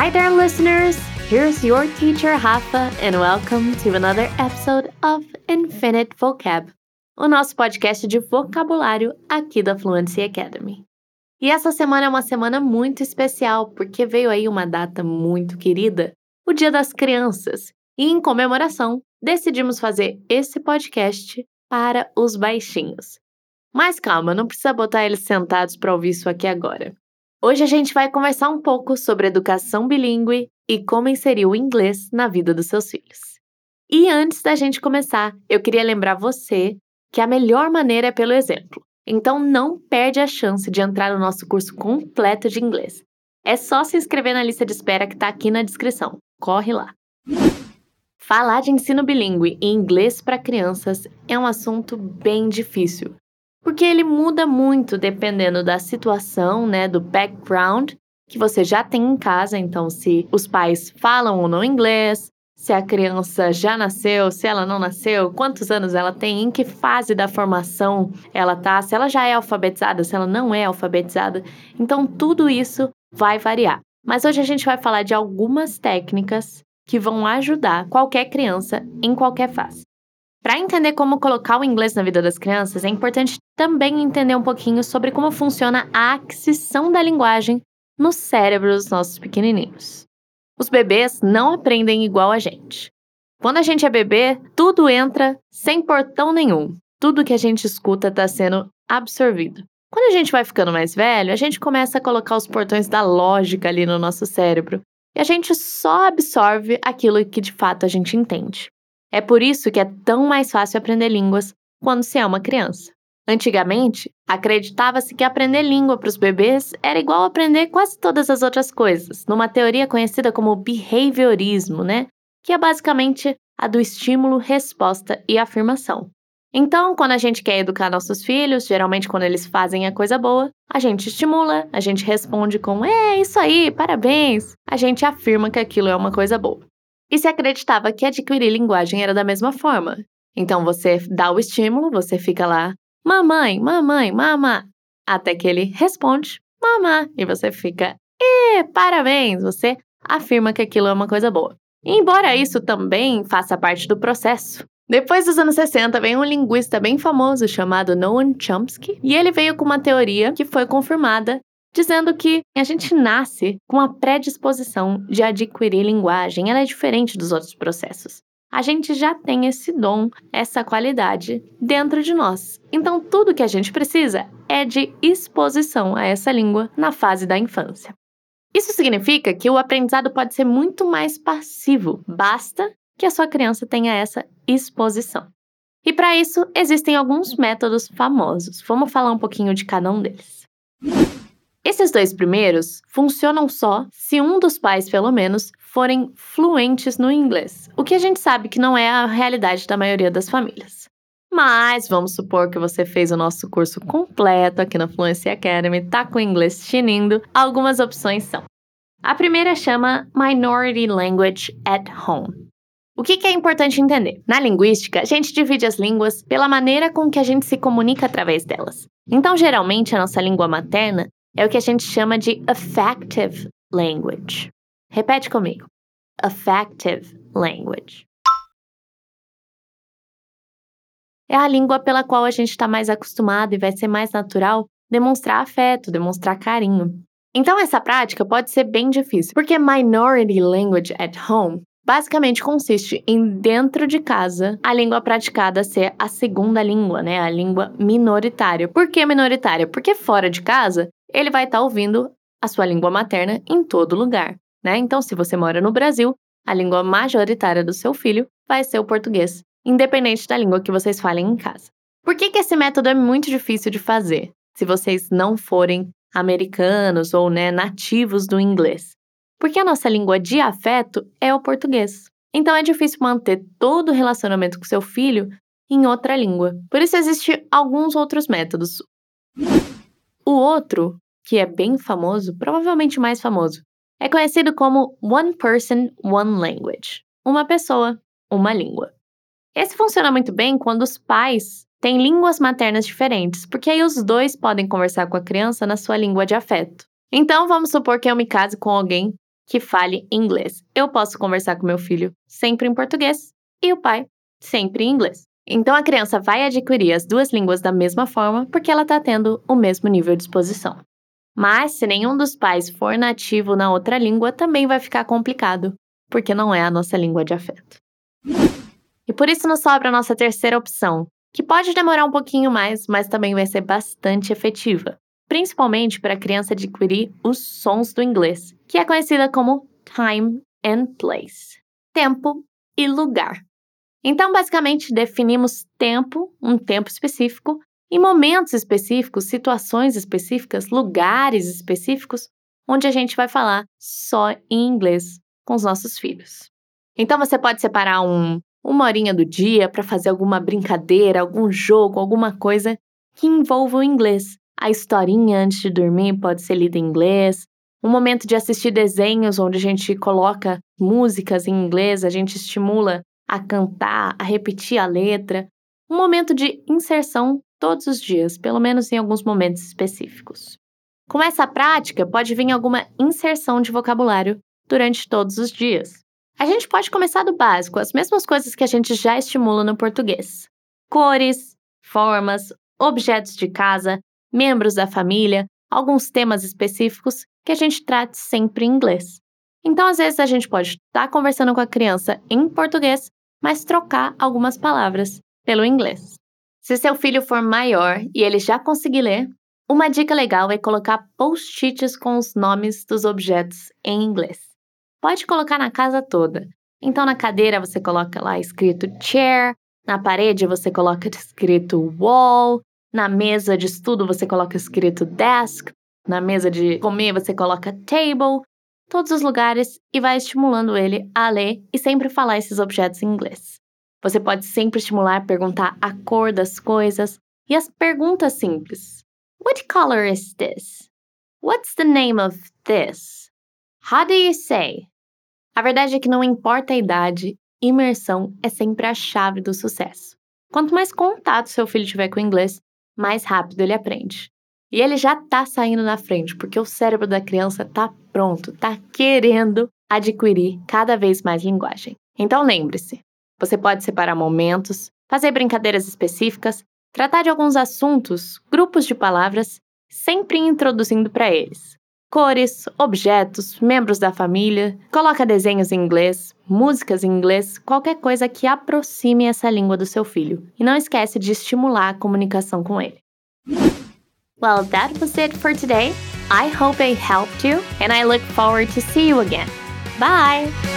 Hi there, listeners! Here's your teacher Rafa, and welcome to another episode of Infinite Vocab, o nosso podcast de vocabulário aqui da Fluency Academy. E essa semana é uma semana muito especial porque veio aí uma data muito querida, o Dia das Crianças, e em comemoração decidimos fazer esse podcast para os baixinhos. Mas calma, não precisa botar eles sentados para ouvir isso aqui agora. Hoje a gente vai conversar um pouco sobre educação bilíngue e como inserir o inglês na vida dos seus filhos. E antes da gente começar, eu queria lembrar você que a melhor maneira é pelo exemplo. Então não perde a chance de entrar no nosso curso completo de inglês. É só se inscrever na lista de espera que está aqui na descrição. Corre lá! Falar de ensino bilíngue e inglês para crianças é um assunto bem difícil, porque ele muda muito dependendo da situação, né, do background que você já tem em casa. Então, se os pais falam ou não inglês, se a criança já nasceu, se ela não nasceu, quantos anos ela tem, em que fase da formação ela tá, se ela já é alfabetizada, se ela não é alfabetizada. Então, tudo isso vai variar. Mas hoje a gente vai falar de algumas técnicas que vão ajudar qualquer criança em qualquer fase. Para entender como colocar o inglês na vida das crianças, é importante também entender um pouquinho sobre como funciona a aquisição da linguagem no cérebro dos nossos pequenininhos. Os bebês não aprendem igual a gente. Quando a gente é bebê, tudo entra sem portão nenhum. Tudo que a gente escuta está sendo absorvido. Quando a gente vai ficando mais velho, a gente começa a colocar os portões da lógica ali no nosso cérebro e a gente só absorve aquilo que de fato a gente entende. É por isso que é tão mais fácil aprender línguas quando se é uma criança. Antigamente, acreditava-se que aprender língua para os bebês era igual aprender quase todas as outras coisas, numa teoria conhecida como behaviorismo, né? Que é basicamente a do estímulo, resposta e afirmação. Então, quando a gente quer educar nossos filhos, geralmente quando eles fazem a coisa boa, a gente estimula, a gente responde com é isso aí, parabéns. A gente afirma que aquilo é uma coisa boa. E se acreditava que adquirir linguagem era da mesma forma. Então você dá o estímulo, você fica lá mamãe, mamãe, mamá, até que ele responde mamá e você fica, e parabéns, você afirma que aquilo é uma coisa boa. embora isso também faça parte do processo, depois dos anos 60, vem um linguista bem famoso chamado Noam Chomsky, e ele veio com uma teoria que foi confirmada, dizendo que a gente nasce com a predisposição de adquirir linguagem, ela é diferente dos outros processos a gente já tem esse dom, essa qualidade dentro de nós. Então, tudo que a gente precisa é de exposição a essa língua na fase da infância. Isso significa que o aprendizado pode ser muito mais passivo, basta que a sua criança tenha essa exposição. E para isso, existem alguns métodos famosos. Vamos falar um pouquinho de cada um deles. Esses dois primeiros funcionam só se um dos pais, pelo menos, forem fluentes no inglês, o que a gente sabe que não é a realidade da maioria das famílias. Mas vamos supor que você fez o nosso curso completo aqui na Fluency Academy, tá com o inglês tinindo. Algumas opções são: a primeira chama Minority Language at Home. O que, que é importante entender? Na linguística, a gente divide as línguas pela maneira com que a gente se comunica através delas. Então, geralmente, a nossa língua materna é o que a gente chama de affective language. Repete comigo. Affective language. É a língua pela qual a gente está mais acostumado e vai ser mais natural demonstrar afeto, demonstrar carinho. Então, essa prática pode ser bem difícil, porque minority language at home basicamente consiste em, dentro de casa, a língua praticada ser a segunda língua, né? A língua minoritária. Por que minoritária? Porque fora de casa, ele vai estar tá ouvindo a sua língua materna em todo lugar né? Então, se você mora no Brasil, a língua majoritária do seu filho vai ser o português, independente da língua que vocês falem em casa. Por que, que esse método é muito difícil de fazer, se vocês não forem americanos ou né, nativos do inglês? Porque a nossa língua de afeto é o português. Então é difícil manter todo o relacionamento com seu filho em outra língua. Por isso existem alguns outros métodos. O outro, que é bem famoso, provavelmente mais famoso, é conhecido como One Person, One Language uma pessoa, uma língua. Esse funciona muito bem quando os pais têm línguas maternas diferentes, porque aí os dois podem conversar com a criança na sua língua de afeto. Então, vamos supor que eu me case com alguém que fale inglês. Eu posso conversar com meu filho sempre em português e o pai sempre em inglês. Então a criança vai adquirir as duas línguas da mesma forma porque ela está tendo o mesmo nível de exposição. Mas se nenhum dos pais for nativo na outra língua, também vai ficar complicado, porque não é a nossa língua de afeto. E por isso nos sobra a nossa terceira opção, que pode demorar um pouquinho mais, mas também vai ser bastante efetiva, principalmente para a criança adquirir os sons do inglês, que é conhecida como time and place tempo e lugar. Então, basicamente, definimos tempo, um tempo específico, e momentos específicos, situações específicas, lugares específicos, onde a gente vai falar só em inglês com os nossos filhos. Então, você pode separar um, uma horinha do dia para fazer alguma brincadeira, algum jogo, alguma coisa que envolva o inglês. A historinha antes de dormir pode ser lida em inglês. Um momento de assistir desenhos onde a gente coloca músicas em inglês, a gente estimula a cantar, a repetir a letra. Um momento de inserção todos os dias, pelo menos em alguns momentos específicos. Com essa prática, pode vir alguma inserção de vocabulário durante todos os dias. A gente pode começar do básico, as mesmas coisas que a gente já estimula no português: cores, formas, objetos de casa, membros da família, alguns temas específicos que a gente trate sempre em inglês. Então, às vezes, a gente pode estar conversando com a criança em português, mas trocar algumas palavras pelo inglês. Se seu filho for maior e ele já conseguir ler, uma dica legal é colocar post-its com os nomes dos objetos em inglês. Pode colocar na casa toda. Então, na cadeira você coloca lá escrito chair, na parede você coloca escrito wall, na mesa de estudo você coloca escrito desk, na mesa de comer você coloca table, todos os lugares e vai estimulando ele a ler e sempre falar esses objetos em inglês. Você pode sempre estimular perguntar a cor das coisas e as perguntas simples. What color is this? What's the name of this? How do you say? A verdade é que não importa a idade, imersão é sempre a chave do sucesso. Quanto mais contato seu filho tiver com o inglês, mais rápido ele aprende. E ele já está saindo na frente, porque o cérebro da criança está pronto, está querendo adquirir cada vez mais linguagem. Então lembre-se, você pode separar momentos, fazer brincadeiras específicas, tratar de alguns assuntos, grupos de palavras, sempre introduzindo para eles cores, objetos, membros da família, coloca desenhos em inglês, músicas em inglês, qualquer coisa que aproxime essa língua do seu filho. E não esquece de estimular a comunicação com ele. Well, that was it for today. I hope I helped you and I look forward to see you again. Bye!